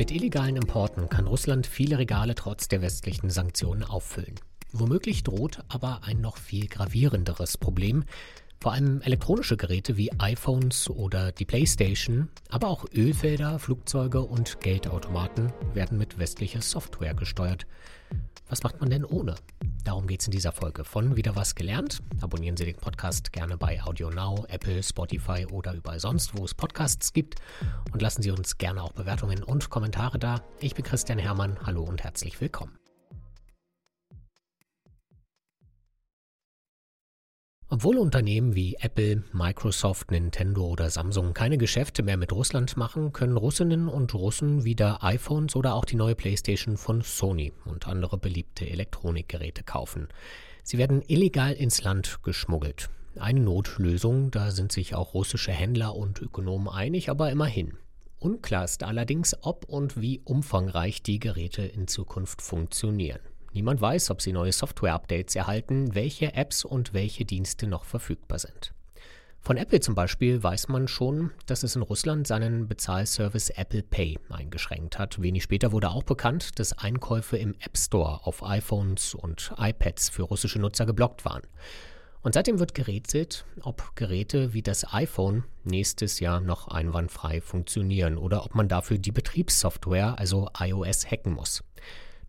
Mit illegalen Importen kann Russland viele Regale trotz der westlichen Sanktionen auffüllen. Womöglich droht aber ein noch viel gravierenderes Problem. Vor allem elektronische Geräte wie iPhones oder die PlayStation, aber auch Ölfelder, Flugzeuge und Geldautomaten werden mit westlicher Software gesteuert. Was macht man denn ohne? Darum geht es in dieser Folge von Wieder was gelernt. Abonnieren Sie den Podcast gerne bei Audio Now, Apple, Spotify oder überall sonst, wo es Podcasts gibt. Und lassen Sie uns gerne auch Bewertungen und Kommentare da. Ich bin Christian Hermann. Hallo und herzlich willkommen. Obwohl Unternehmen wie Apple, Microsoft, Nintendo oder Samsung keine Geschäfte mehr mit Russland machen, können Russinnen und Russen wieder iPhones oder auch die neue PlayStation von Sony und andere beliebte Elektronikgeräte kaufen. Sie werden illegal ins Land geschmuggelt. Eine Notlösung, da sind sich auch russische Händler und Ökonomen einig, aber immerhin. Unklar ist allerdings, ob und wie umfangreich die Geräte in Zukunft funktionieren. Niemand weiß, ob sie neue Software-Updates erhalten, welche Apps und welche Dienste noch verfügbar sind. Von Apple zum Beispiel weiß man schon, dass es in Russland seinen Bezahlservice Apple Pay eingeschränkt hat. Wenig später wurde auch bekannt, dass Einkäufe im App Store auf iPhones und iPads für russische Nutzer geblockt waren. Und seitdem wird gerätselt, ob Geräte wie das iPhone nächstes Jahr noch einwandfrei funktionieren oder ob man dafür die Betriebssoftware, also iOS, hacken muss.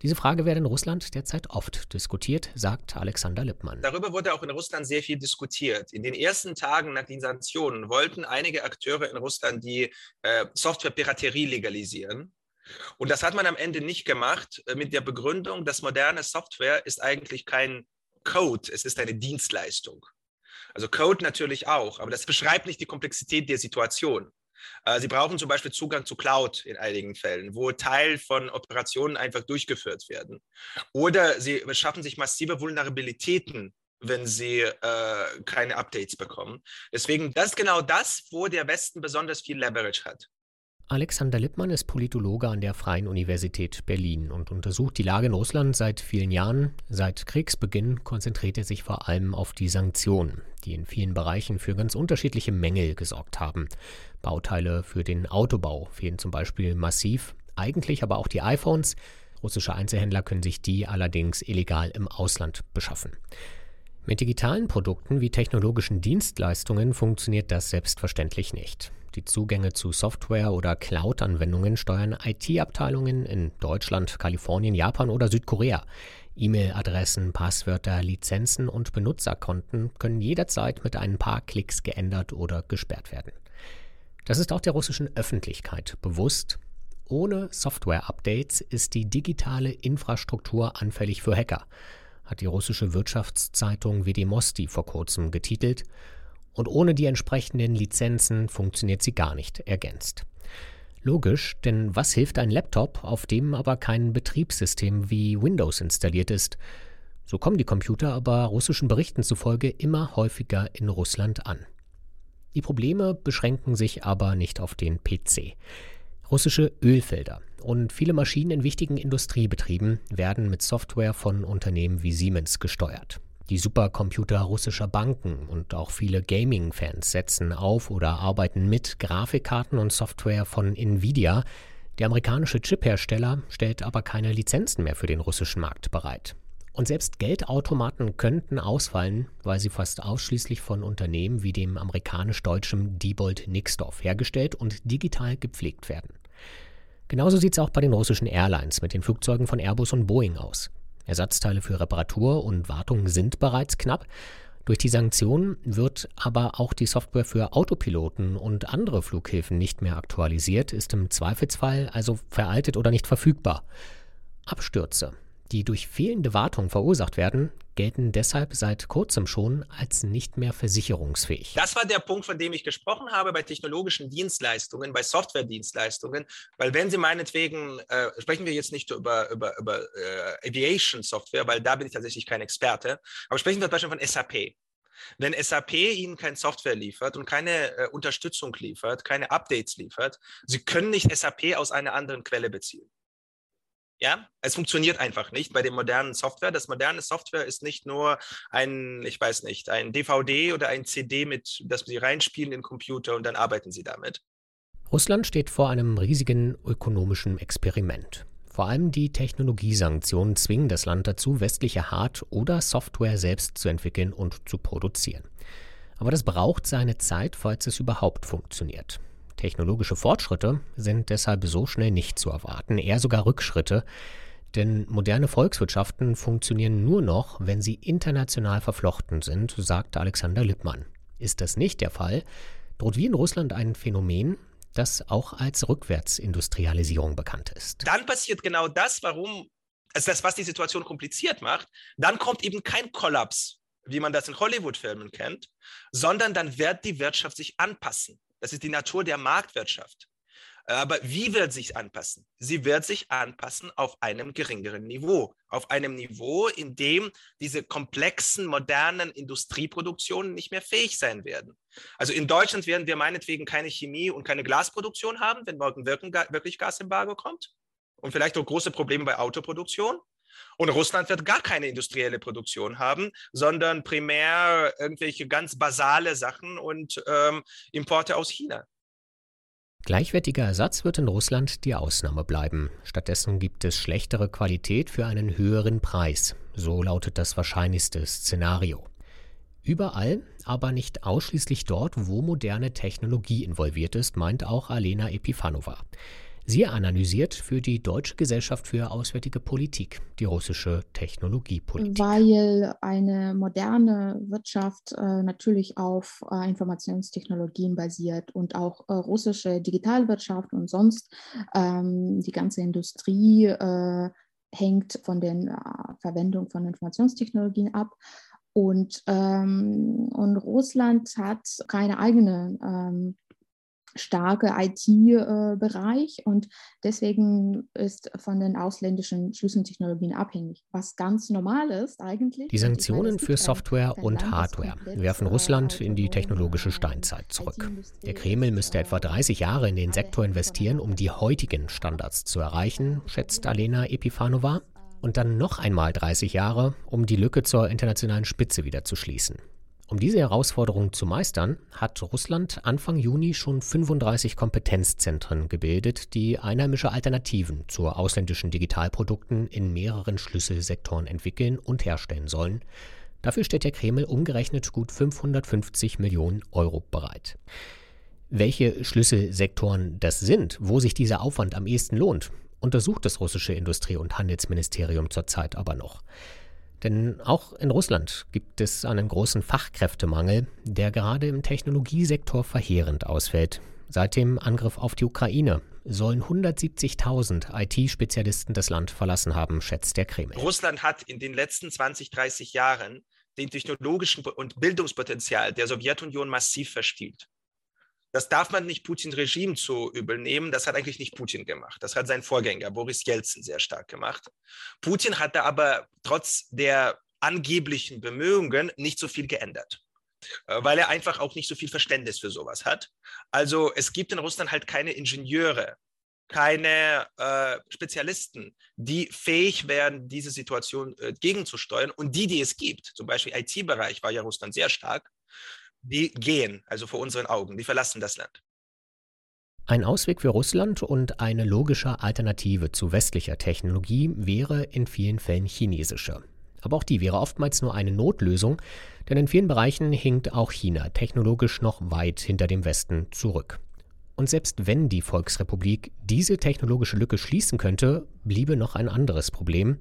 Diese Frage werde in Russland derzeit oft diskutiert, sagt Alexander Lippmann. Darüber wurde auch in Russland sehr viel diskutiert. In den ersten Tagen nach den Sanktionen wollten einige Akteure in Russland die äh, Softwarepiraterie legalisieren. Und das hat man am Ende nicht gemacht äh, mit der Begründung, dass moderne Software ist eigentlich kein Code, es ist eine Dienstleistung. Also Code natürlich auch, aber das beschreibt nicht die Komplexität der Situation. Äh, sie brauchen zum Beispiel Zugang zu Cloud in einigen Fällen, wo Teil von Operationen einfach durchgeführt werden. Oder sie schaffen sich massive Vulnerabilitäten wenn sie äh, keine Updates bekommen. Deswegen, das ist genau das, wo der Westen besonders viel Leverage hat. Alexander Lippmann ist Politologe an der Freien Universität Berlin und untersucht die Lage in Russland seit vielen Jahren. Seit Kriegsbeginn konzentriert er sich vor allem auf die Sanktionen, die in vielen Bereichen für ganz unterschiedliche Mängel gesorgt haben. Bauteile für den Autobau fehlen zum Beispiel massiv, eigentlich aber auch die iPhones. Russische Einzelhändler können sich die allerdings illegal im Ausland beschaffen. Mit digitalen Produkten wie technologischen Dienstleistungen funktioniert das selbstverständlich nicht. Die Zugänge zu Software- oder Cloud-Anwendungen steuern IT-Abteilungen in Deutschland, Kalifornien, Japan oder Südkorea. E-Mail-Adressen, Passwörter, Lizenzen und Benutzerkonten können jederzeit mit ein paar Klicks geändert oder gesperrt werden. Das ist auch der russischen Öffentlichkeit bewusst. Ohne Software-Updates ist die digitale Infrastruktur anfällig für Hacker, hat die russische Wirtschaftszeitung Vedemosti vor kurzem getitelt und ohne die entsprechenden Lizenzen funktioniert sie gar nicht ergänzt. Logisch, denn was hilft ein Laptop, auf dem aber kein Betriebssystem wie Windows installiert ist? So kommen die Computer aber russischen Berichten zufolge immer häufiger in Russland an. Die Probleme beschränken sich aber nicht auf den PC. Russische Ölfelder und viele Maschinen in wichtigen Industriebetrieben werden mit Software von Unternehmen wie Siemens gesteuert. Die Supercomputer russischer Banken und auch viele Gaming-Fans setzen auf oder arbeiten mit Grafikkarten und Software von Nvidia. Der amerikanische Chiphersteller stellt aber keine Lizenzen mehr für den russischen Markt bereit. Und selbst Geldautomaten könnten ausfallen, weil sie fast ausschließlich von Unternehmen wie dem amerikanisch-deutschen Diebold Nixdorf hergestellt und digital gepflegt werden. Genauso sieht es auch bei den russischen Airlines mit den Flugzeugen von Airbus und Boeing aus. Ersatzteile für Reparatur und Wartung sind bereits knapp. Durch die Sanktionen wird aber auch die Software für Autopiloten und andere Flughilfen nicht mehr aktualisiert, ist im Zweifelsfall also veraltet oder nicht verfügbar. Abstürze die durch fehlende Wartung verursacht werden, gelten deshalb seit kurzem schon als nicht mehr versicherungsfähig. Das war der Punkt, von dem ich gesprochen habe bei technologischen Dienstleistungen, bei Software-Dienstleistungen, weil wenn Sie meinetwegen, äh, sprechen wir jetzt nicht über, über, über äh, Aviation-Software, weil da bin ich tatsächlich kein Experte, aber sprechen wir zum Beispiel von SAP. Wenn SAP Ihnen kein Software liefert und keine äh, Unterstützung liefert, keine Updates liefert, Sie können nicht SAP aus einer anderen Quelle beziehen. Ja, es funktioniert einfach nicht bei der modernen Software. Das moderne Software ist nicht nur ein, ich weiß nicht, ein DVD oder ein CD, mit das Sie reinspielen in den Computer und dann arbeiten Sie damit. Russland steht vor einem riesigen ökonomischen Experiment. Vor allem die Technologiesanktionen zwingen das Land dazu, westliche Hard- oder Software selbst zu entwickeln und zu produzieren. Aber das braucht seine Zeit, falls es überhaupt funktioniert. Technologische Fortschritte sind deshalb so schnell nicht zu erwarten, eher sogar Rückschritte, denn moderne Volkswirtschaften funktionieren nur noch, wenn sie international verflochten sind, sagt Alexander Lippmann. Ist das nicht der Fall, droht wie in Russland ein Phänomen, das auch als Rückwärtsindustrialisierung bekannt ist. Dann passiert genau das, warum, also das, was die Situation kompliziert macht, dann kommt eben kein Kollaps, wie man das in Hollywood-Filmen kennt, sondern dann wird die Wirtschaft sich anpassen. Das ist die Natur der Marktwirtschaft. Aber wie wird sich anpassen? Sie wird sich anpassen auf einem geringeren Niveau, auf einem Niveau, in dem diese komplexen, modernen Industrieproduktionen nicht mehr fähig sein werden. Also in Deutschland werden wir meinetwegen keine Chemie und keine Glasproduktion haben, wenn morgen wirklich Gasembargo kommt und vielleicht auch große Probleme bei Autoproduktion. Und Russland wird gar keine industrielle Produktion haben, sondern primär irgendwelche ganz basale Sachen und ähm, Importe aus China. Gleichwertiger Ersatz wird in Russland die Ausnahme bleiben. Stattdessen gibt es schlechtere Qualität für einen höheren Preis. So lautet das wahrscheinlichste Szenario. Überall, aber nicht ausschließlich dort, wo moderne Technologie involviert ist, meint auch Alena Epifanova. Sie analysiert für die Deutsche Gesellschaft für Auswärtige Politik die russische Technologiepolitik. Weil eine moderne Wirtschaft äh, natürlich auf äh, Informationstechnologien basiert und auch äh, russische Digitalwirtschaft und sonst ähm, die ganze Industrie äh, hängt von der äh, Verwendung von Informationstechnologien ab. Und, ähm, und Russland hat keine eigene ähm, starke IT-Bereich und deswegen ist von den ausländischen Schlüsseltechnologien abhängig, was ganz normal ist eigentlich. Die Sanktionen für Software und Hardware werfen Russland in die technologische Steinzeit zurück. Der Kreml müsste etwa 30 Jahre in den Sektor investieren, um die heutigen Standards zu erreichen, schätzt Alena Epifanova, und dann noch einmal 30 Jahre, um die Lücke zur internationalen Spitze wieder zu schließen. Um diese Herausforderung zu meistern, hat Russland Anfang Juni schon 35 Kompetenzzentren gebildet, die einheimische Alternativen zu ausländischen Digitalprodukten in mehreren Schlüsselsektoren entwickeln und herstellen sollen. Dafür stellt der Kreml umgerechnet gut 550 Millionen Euro bereit. Welche Schlüsselsektoren das sind, wo sich dieser Aufwand am ehesten lohnt, untersucht das russische Industrie- und Handelsministerium zurzeit aber noch. Denn auch in Russland gibt es einen großen Fachkräftemangel, der gerade im Technologiesektor verheerend ausfällt. Seit dem Angriff auf die Ukraine sollen 170.000 IT-Spezialisten das Land verlassen haben, schätzt der Kreml. Russland hat in den letzten 20, 30 Jahren den technologischen und Bildungspotenzial der Sowjetunion massiv verstielt. Das darf man nicht Putins Regime zu übel nehmen. Das hat eigentlich nicht Putin gemacht. Das hat sein Vorgänger Boris Jelzin sehr stark gemacht. Putin hatte aber trotz der angeblichen Bemühungen nicht so viel geändert, äh, weil er einfach auch nicht so viel Verständnis für sowas hat. Also es gibt in Russland halt keine Ingenieure, keine äh, Spezialisten, die fähig wären, diese Situation äh, gegenzusteuern. Und die, die es gibt, zum Beispiel IT-Bereich war ja Russland sehr stark, die gehen, also vor unseren Augen, die verlassen das Land. Ein Ausweg für Russland und eine logische Alternative zu westlicher Technologie wäre in vielen Fällen chinesische. Aber auch die wäre oftmals nur eine Notlösung, denn in vielen Bereichen hinkt auch China technologisch noch weit hinter dem Westen zurück. Und selbst wenn die Volksrepublik diese technologische Lücke schließen könnte, bliebe noch ein anderes Problem.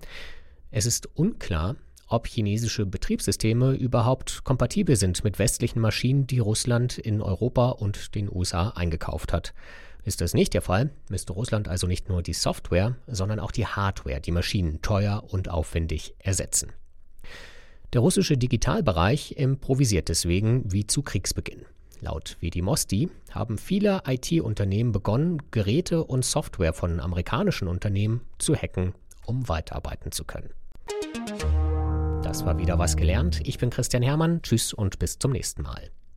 Es ist unklar, ob chinesische Betriebssysteme überhaupt kompatibel sind mit westlichen Maschinen, die Russland in Europa und den USA eingekauft hat. Ist das nicht der Fall, müsste Russland also nicht nur die Software, sondern auch die Hardware, die Maschinen teuer und aufwendig ersetzen. Der russische Digitalbereich improvisiert deswegen wie zu Kriegsbeginn. Laut Vedimosti haben viele IT-Unternehmen begonnen, Geräte und Software von amerikanischen Unternehmen zu hacken, um weiterarbeiten zu können. Das war wieder was gelernt. Ich bin Christian Hermann. Tschüss und bis zum nächsten Mal.